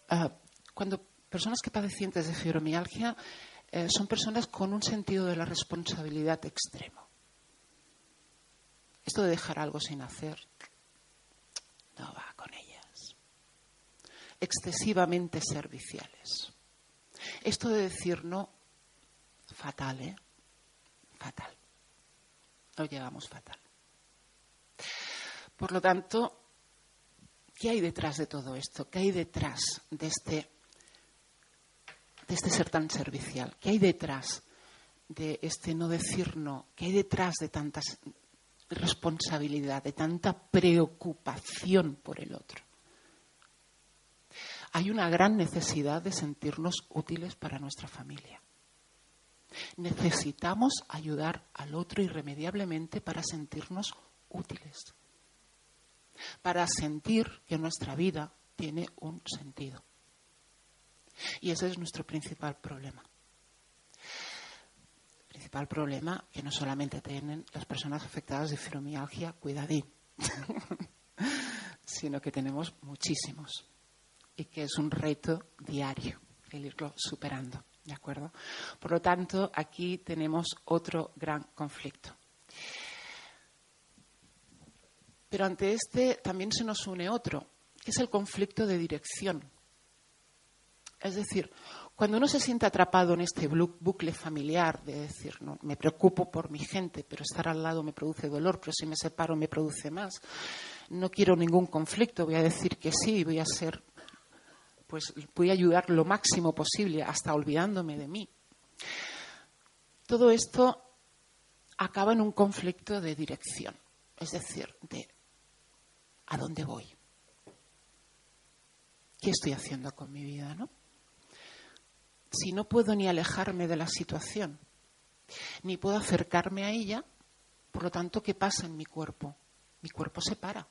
ah, cuando personas que padecientes de fibromialgia eh, son personas con un sentido de la responsabilidad extremo. Esto de dejar algo sin hacer no va excesivamente serviciales. Esto de decir no, fatal, ¿eh? Fatal. Lo llevamos fatal. Por lo tanto, ¿qué hay detrás de todo esto? ¿Qué hay detrás de este, de este ser tan servicial? ¿Qué hay detrás de este no decir no? ¿Qué hay detrás de tanta responsabilidad, de tanta preocupación por el otro? Hay una gran necesidad de sentirnos útiles para nuestra familia. Necesitamos ayudar al otro irremediablemente para sentirnos útiles, para sentir que nuestra vida tiene un sentido. Y ese es nuestro principal problema. El principal problema que no solamente tienen las personas afectadas de fibromialgia, cuidadín, sino que tenemos muchísimos y que es un reto diario el irlo superando. ¿De acuerdo? Por lo tanto, aquí tenemos otro gran conflicto. Pero ante este también se nos une otro, que es el conflicto de dirección. Es decir, Cuando uno se siente atrapado en este bucle familiar de decir, no, me preocupo por mi gente, pero estar al lado me produce dolor, pero si me separo me produce más, no quiero ningún conflicto, voy a decir que sí, voy a ser, pues voy a ayudar lo máximo posible, hasta olvidándome de mí. Todo esto acaba en un conflicto de dirección, es decir, de a dónde voy. ¿Qué estoy haciendo con mi vida, no? si no puedo ni alejarme de la situación, ni puedo acercarme a ella, por lo tanto, ¿qué pasa en mi cuerpo? Mi cuerpo se para.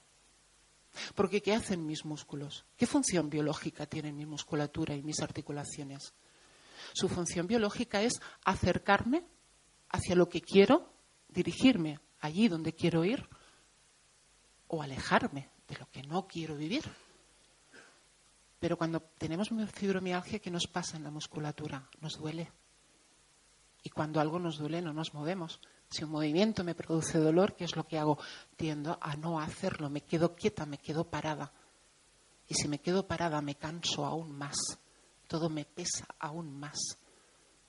Porque ¿qué hacen mis músculos? ¿Qué función biológica tienen mi musculatura y mis articulaciones? Su función biológica es acercarme hacia lo que quiero, dirigirme allí donde quiero ir, o alejarme de lo que no quiero vivir. Pero cuando tenemos fibromialgia, ¿qué nos pasa en la musculatura? Nos duele. Y cuando algo nos duele, no nos movemos. Si un movimiento me produce dolor, ¿qué es lo que hago? Tiendo a no hacerlo. Me quedo quieta, me quedo parada. Y si me quedo parada, me canso aún más. Todo me pesa aún más.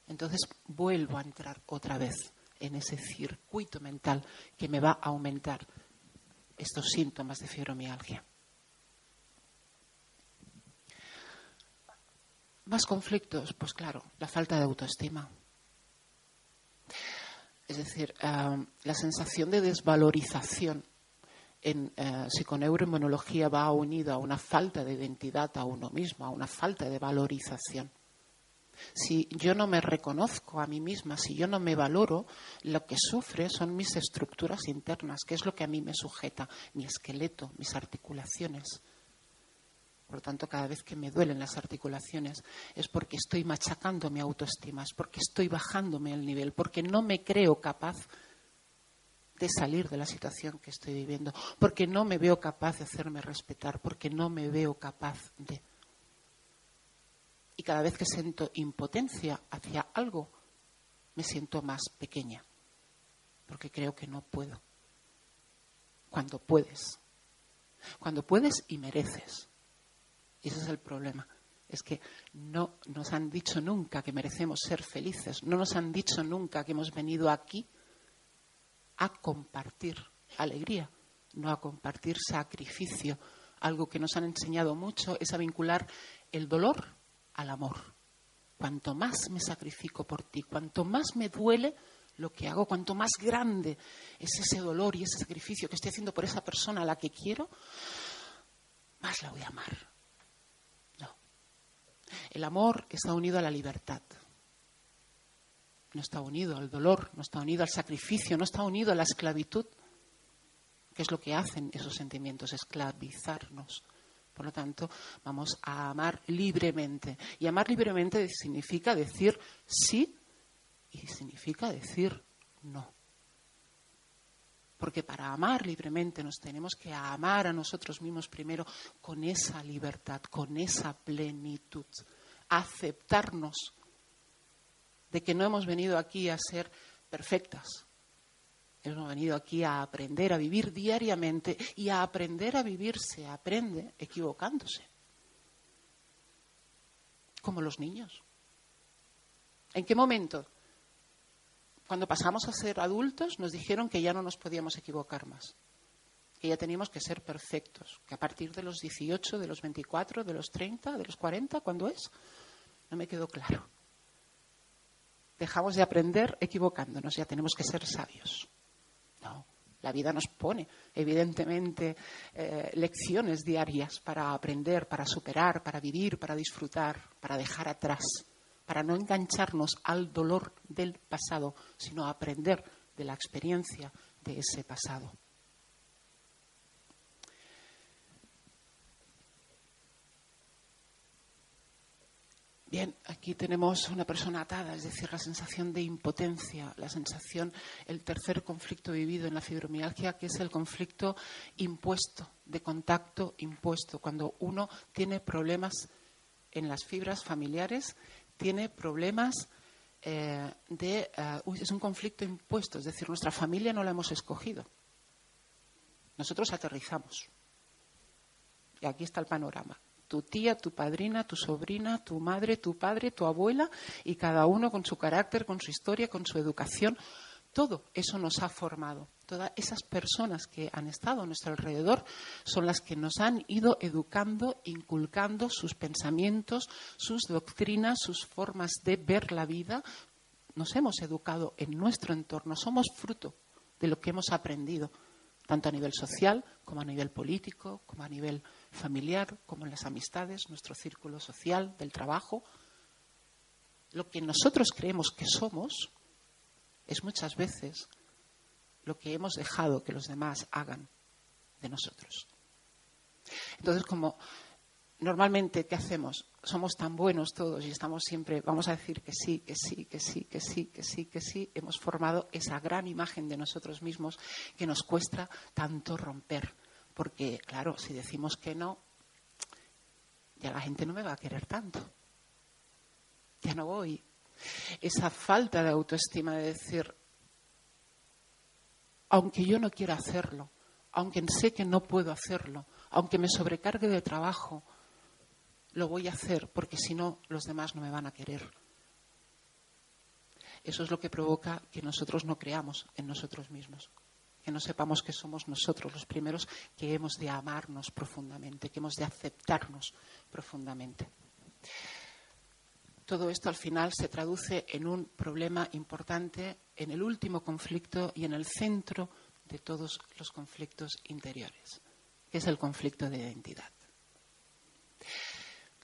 Entonces vuelvo a entrar otra vez en ese circuito mental que me va a aumentar estos síntomas de fibromialgia. Más conflictos, pues claro, la falta de autoestima. Es decir, la sensación de desvalorización en eh, psiconeuroinmunología va unida a una falta de identidad a uno mismo, a una falta de valorización. Si yo no me reconozco a mí misma, si yo no me valoro, lo que sufre son mis estructuras internas, que es lo que a mí me sujeta, mi esqueleto, mis articulaciones. Por lo tanto, cada vez que me duelen las articulaciones es porque estoy machacando mi autoestima, es porque estoy bajándome el nivel, porque no me creo capaz de salir de la situación que estoy viviendo, porque no me veo capaz de hacerme respetar, porque no me veo capaz de. Y cada vez que siento impotencia hacia algo, me siento más pequeña, porque creo que no puedo. Cuando puedes, cuando puedes y mereces y ese es el problema. Es que no nos han dicho nunca que merecemos ser felices. No nos han dicho nunca que hemos venido aquí a compartir alegría, no a compartir sacrificio. Algo que nos han enseñado mucho es a vincular el dolor al amor. Cuanto más me sacrifico por ti, cuanto más me duele lo que hago, cuanto más grande es ese dolor y ese sacrificio que estoy haciendo por esa persona a la que quiero, más la voy a amar el amor está unido a la libertad. No está unido al dolor, no está unido al sacrificio, no está unido a la esclavitud, que es lo que hacen esos sentimientos, esclavizarnos. Por lo tanto, vamos a amar libremente. Y amar libremente significa decir sí y significa decir no. Porque para amar libremente nos tenemos que amar a nosotros mismos primero con esa libertad, con esa plenitud aceptarnos de que no hemos venido aquí a ser perfectas. Hemos venido aquí a aprender a vivir diariamente y a aprender a vivir se aprende equivocándose. Como los niños. ¿En qué momento? Cuando pasamos a ser adultos nos dijeron que ya no nos podíamos equivocar más, que ya teníamos que ser perfectos, que a partir de los 18, de los 24, de los 30, de los 40, ¿cuándo es? No me quedó claro. Dejamos de aprender equivocándonos, ya tenemos que ser sabios. No, la vida nos pone, evidentemente, eh, lecciones diarias para aprender, para superar, para vivir, para disfrutar, para dejar atrás, para no engancharnos al dolor del pasado, sino aprender de la experiencia de ese pasado. Bien, aquí tenemos una persona atada, es decir, la sensación de impotencia, la sensación, el tercer conflicto vivido en la fibromialgia, que es el conflicto impuesto, de contacto impuesto. Cuando uno tiene problemas en las fibras familiares, tiene problemas eh, de. Eh, es un conflicto impuesto, es decir, nuestra familia no la hemos escogido. Nosotros aterrizamos. Y aquí está el panorama tu tía, tu padrina, tu sobrina, tu madre, tu padre, tu abuela, y cada uno con su carácter, con su historia, con su educación. Todo eso nos ha formado. Todas esas personas que han estado a nuestro alrededor son las que nos han ido educando, inculcando sus pensamientos, sus doctrinas, sus formas de ver la vida. Nos hemos educado en nuestro entorno, somos fruto de lo que hemos aprendido, tanto a nivel social como a nivel político, como a nivel familiar, como en las amistades, nuestro círculo social, del trabajo. Lo que nosotros creemos que somos es muchas veces lo que hemos dejado que los demás hagan de nosotros. Entonces, como normalmente, ¿qué hacemos? Somos tan buenos todos y estamos siempre, vamos a decir que sí, que sí, que sí, que sí, que sí, que sí, hemos formado esa gran imagen de nosotros mismos que nos cuesta tanto romper. Porque, claro, si decimos que no, ya la gente no me va a querer tanto. Ya no voy. Esa falta de autoestima de decir, aunque yo no quiera hacerlo, aunque sé que no puedo hacerlo, aunque me sobrecargue de trabajo, lo voy a hacer porque si no los demás no me van a querer. Eso es lo que provoca que nosotros no creamos en nosotros mismos, que no sepamos que somos nosotros los primeros que hemos de amarnos profundamente, que hemos de aceptarnos profundamente. Todo esto al final se traduce en un problema importante en el último conflicto y en el centro de todos los conflictos interiores, que es el conflicto de identidad.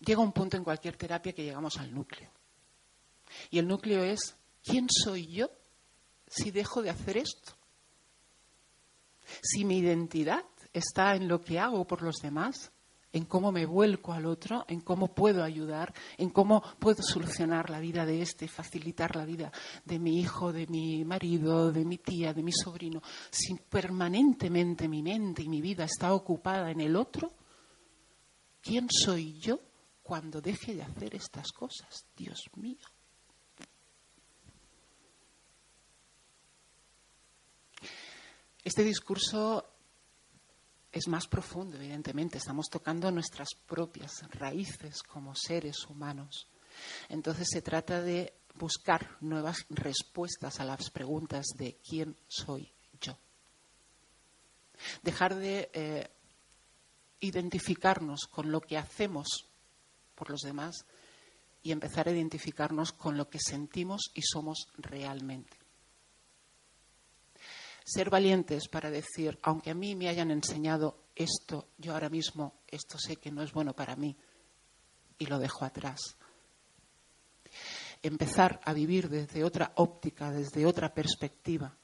Llega un punto en cualquier terapia que llegamos al núcleo. Y el núcleo es, ¿quién soy yo si dejo de hacer esto? Si mi identidad está en lo que hago por los demás, en cómo me vuelco al otro, en cómo puedo ayudar, en cómo puedo solucionar la vida de este, facilitar la vida de mi hijo, de mi marido, de mi tía, de mi sobrino. Si permanentemente mi mente y mi vida está ocupada en el otro, ¿quién soy yo cuando deje de hacer estas cosas? Dios mío. Este discurso es más profundo, evidentemente. Estamos tocando nuestras propias raíces como seres humanos. Entonces se trata de buscar nuevas respuestas a las preguntas de quién soy yo. Dejar de eh, identificarnos con lo que hacemos por los demás y empezar a identificarnos con lo que sentimos y somos realmente ser valientes para decir, aunque a mí me hayan enseñado esto, yo ahora mismo esto sé que no es bueno para mí y lo dejo atrás. Empezar a vivir desde otra óptica, desde otra perspectiva.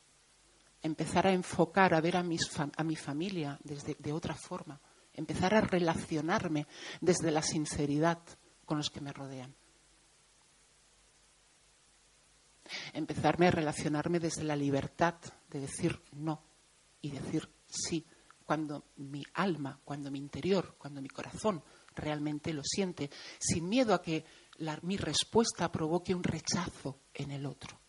Empezar a enfocar, a ver a, a mi familia desde de otra forma. Empezar a relacionarme desde la sinceridad con los que me rodean. Empezarme a relacionarme desde la libertad de decir no y decir sí, cuando mi alma, cuando mi interior, cuando mi corazón realmente lo siente, sin miedo a que mi respuesta provoque un rechazo en el otro.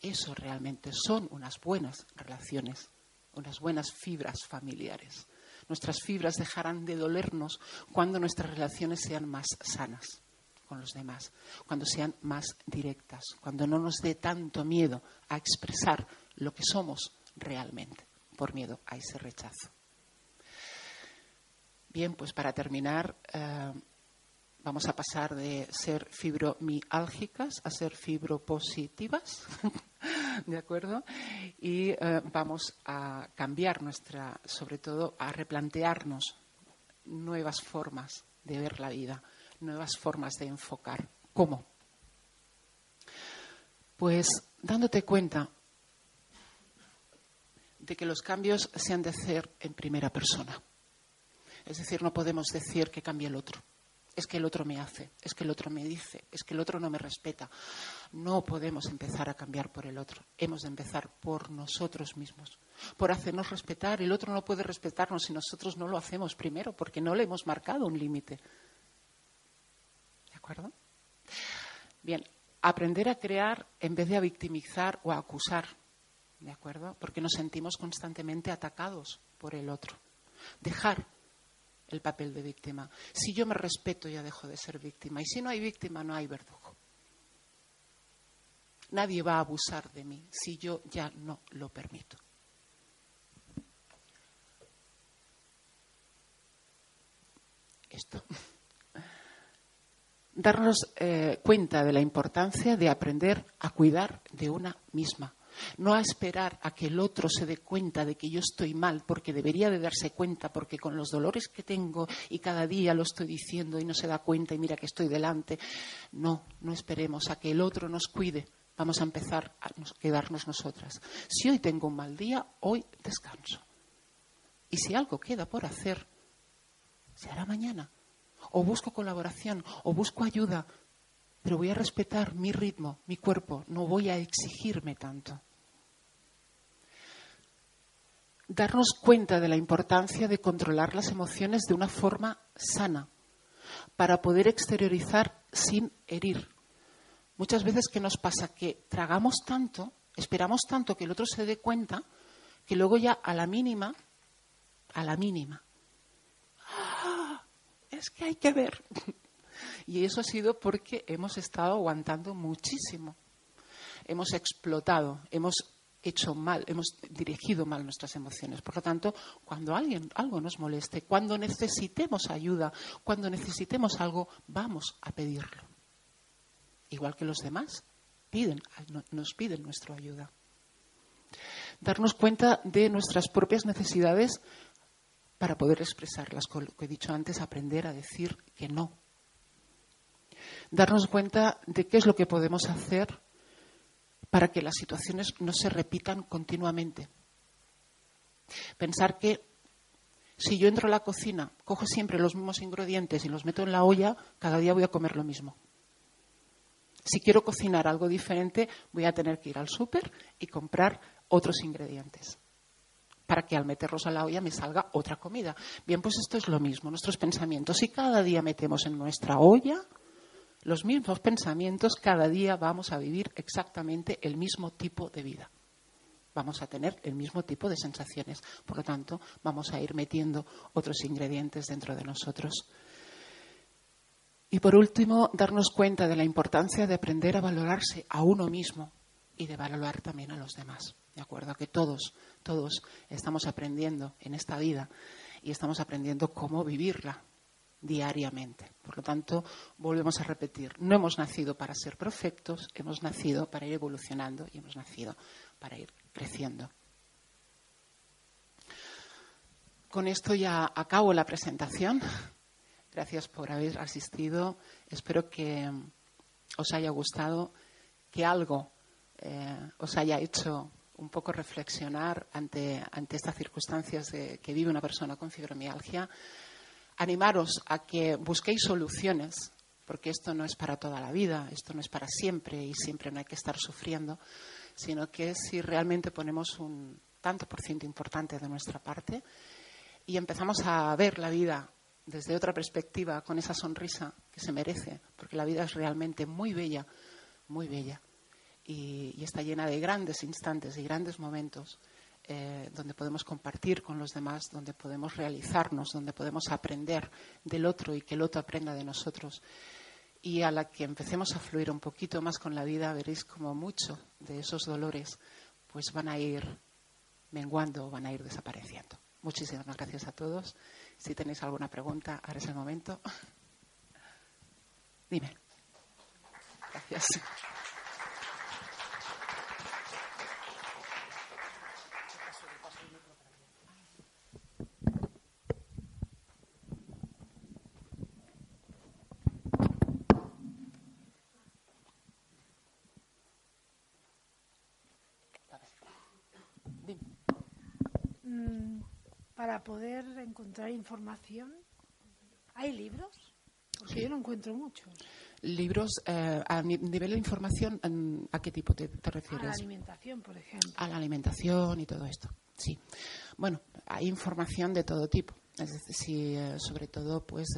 Eso realmente son unas buenas relaciones, unas buenas fibras familiares. Nuestras fibras dejarán de dolernos cuando nuestras relaciones sean más sanas con los demás, cuando sean más directas, cuando no nos dé tanto miedo a expresar lo que somos realmente, por miedo a ese rechazo. Bien, pues para terminar, eh, vamos a pasar de ser fibromiálgicas a ser fibropositivas, ¿de acuerdo? Y eh, vamos a cambiar nuestra, sobre todo a replantearnos nuevas formas de ver la vida nuevas formas de enfocar. ¿Cómo? Pues dándote cuenta de que los cambios se han de hacer en primera persona. Es decir, no podemos decir que cambie el otro. Es que el otro me hace, es que el otro me dice, es que el otro no me respeta. No podemos empezar a cambiar por el otro. Hemos de empezar por nosotros mismos, por hacernos respetar. El otro no puede respetarnos si nosotros no lo hacemos primero, porque no le hemos marcado un límite acuerdo? Bien, aprender a crear en vez de a victimizar o a acusar, ¿de acuerdo? Porque nos sentimos constantemente atacados por el otro. Dejar el papel de víctima. Si yo me respeto, ya dejo de ser víctima. Y si no hay víctima, no hay verdugo. Nadie va a abusar de mí si yo ya no lo permito. Esto. Darnos eh, cuenta de la importancia de aprender a cuidar de una misma no a esperar a que el otro se dé cuenta de que yo estoy mal, porque debería de darse cuenta, porque con los dolores que tengo y cada día lo estoy diciendo y no se da cuenta y mira que estoy delante. No, no esperemos a que el otro nos cuide. Vamos a empezar a quedarnos nosotras. Si hoy tengo un mal día, hoy descanso. Y si algo queda por hacer, se hará mañana. O busco colaboración, o busco ayuda, pero voy a respetar mi ritmo, mi cuerpo, no voy a exigirme tanto. Darnos cuenta de la importancia de controlar las emociones de una forma sana, para poder exteriorizar sin herir. Muchas veces que nos pasa que tragamos tanto, esperamos tanto que el otro se dé cuenta, que luego ya a la mínima, a la mínima. Es que hay que ver, y eso ha sido porque hemos estado aguantando muchísimo. Hemos explotado, hemos hecho mal, hemos dirigido mal nuestras emociones. Por lo tanto, cuando alguien algo nos moleste, cuando necesitemos ayuda, cuando necesitemos algo, vamos a pedirlo. Igual que los demás piden, nos piden nuestra ayuda. Darnos cuenta de nuestras propias necesidades para poder expresarlas. Con lo que he dicho antes, aprender a decir que no darnos cuenta de qué es lo que podemos hacer para que las situaciones no se repitan continuamente. Pensar que si yo entro a la cocina, cojo siempre los mismos ingredientes y los meto en la olla, cada día voy a comer lo mismo. Si quiero cocinar algo diferente, voy a tener que ir al súper y comprar otros ingredientes para que al meterlos a la olla me salga otra comida. Bien, pues esto es lo mismo, nuestros pensamientos. Si cada día metemos en nuestra olla los mismos pensamientos, cada día vamos a vivir exactamente el mismo tipo de vida. Vamos a tener el mismo tipo de sensaciones. Por lo tanto, vamos a ir metiendo otros ingredientes dentro de nosotros. Y por último, darnos cuenta de la importancia de aprender a valorarse a uno mismo y de valorar también a los demás. De acuerdo que todos, todos estamos aprendiendo en esta vida y estamos aprendiendo cómo vivirla, diariamente. Por lo tanto, volvemos a repetir, no hemos nacido para ser perfectos, hemos nacido para ir evolucionando y hemos nacido para ir creciendo. Con esto ya acabo la presentación. Gracias por haber asistido. Espero que os haya gustado, que algo eh, os haya hecho un poco reflexionar ante, ante estas circunstancias de, que vive una persona con fibromialgia animaros a que busquéis soluciones, porque esto no es para toda la vida, esto no es para siempre y siempre no hay que estar sufriendo, sino que si realmente ponemos un tanto por ciento importante de nuestra parte y empezamos a ver la vida desde otra perspectiva, con esa sonrisa que se merece, porque la vida es realmente muy bella, muy bella, y, está llena de grandes instantes y grandes momentos eh, donde podemos compartir con los demás, donde podemos realizarnos, donde podemos aprender del otro y que el otro aprenda de nosotros. Y a la que empecemos a fluir un poquito más con la vida, veréis como mucho de esos dolores pues van a ir menguando o van a ir desapareciendo. Muchísimas gracias a todos. Si tenéis alguna pregunta, ahora es el momento. Dime. Gracias. Para poder encontrar información? ¿Hay libros? Porque yo no encuentro muchos. Libros eh, a nivel de información, ¿a qué tipo te, refieres? A la alimentación, por ejemplo. A la alimentación y todo esto, sí. Bueno, hay información de todo tipo. Es decir, eh, sobre todo, pues,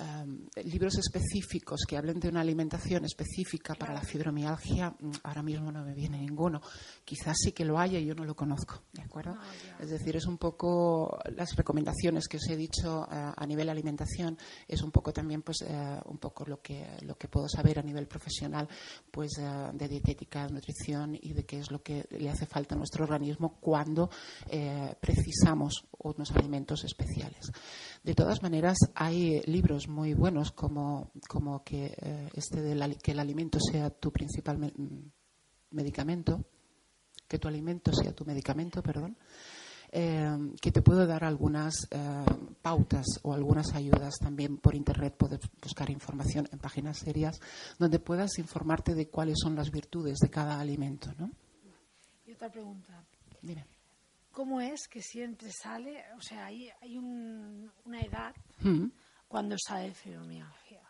um, libros específicos que hablen de una alimentación específica para la fibromialgia, mm, ahora mismo no me viene ninguno. Quizás sí que lo haya y yo no lo conozco, ¿de acuerdo? Ah, es decir, es un poco las recomendaciones que os he dicho uh, a nivel alimentación, es un poco también pues uh, un poco lo que lo que puedo saber a nivel profesional pues uh, de dietética, nutrición y de qué es lo que le hace falta a nuestro organismo cuando eh, precisamos unos alimentos especiales. De todas maneras, hay libros muy buenos como, como que, eh, este de que el alimento sea tu principal me medicamento, que tu alimento sea tu medicamento, perdón, eh, que te puedo dar algunas eh, pautas o algunas ayudas también por internet. Puedes buscar información en páginas serias donde puedas informarte de cuáles son las virtudes de cada alimento. ¿no? Y otra pregunta. Dime. ¿Cómo es que siempre sale, o sea, hay, hay un, una edad mm. cuando sale fibromialgia?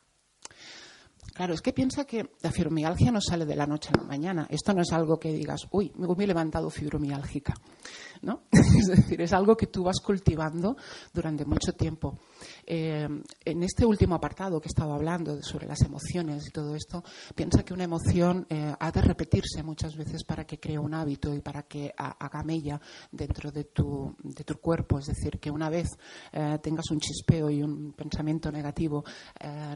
Claro, es que piensa que la fibromialgia no sale de la noche a la mañana. Esto no es algo que digas, uy, me he levantado fibromiálgica. ¿No? Es decir, es algo que tú vas cultivando durante mucho tiempo. Eh, en este último apartado que he estado hablando sobre las emociones y todo esto, piensa que una emoción eh, ha de repetirse muchas veces para que cree un hábito y para que haga mella dentro de tu, de tu cuerpo. Es decir, que una vez eh, tengas un chispeo y un pensamiento negativo,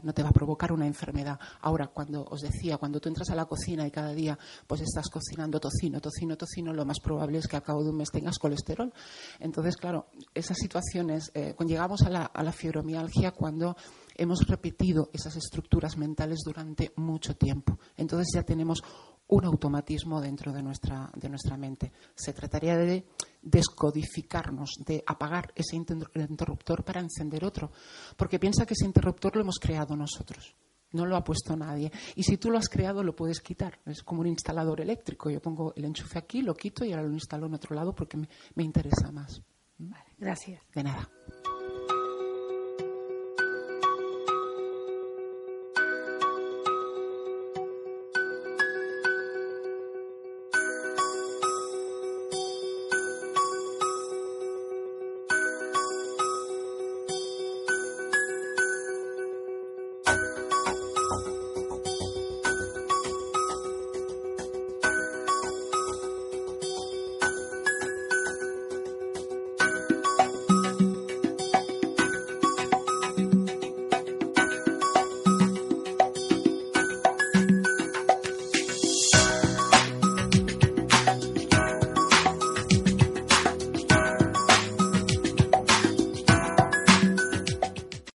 no te va a provocar una enfermedad. Ahora, cuando os decía, cuando tú entras a la cocina y cada día pues estás cocinando tocino, tocino, tocino, lo más probable es que al cabo de un mes tengas colesterol. Entonces, claro, esas situaciones, eh, llegamos a la, a la fibromialgia cuando hemos repetido esas estructuras mentales durante mucho tiempo. Entonces ya tenemos un automatismo dentro de nuestra, de nuestra mente. Se trataría de descodificarnos, de apagar ese interruptor para encender otro, porque piensa que ese interruptor lo hemos creado nosotros. No lo ha puesto nadie. Y si tú lo has creado, lo puedes quitar. Es como un instalador eléctrico. Yo pongo el enchufe aquí, lo quito y ahora lo instalo en otro lado porque me, me interesa más. Vale, gracias. De nada.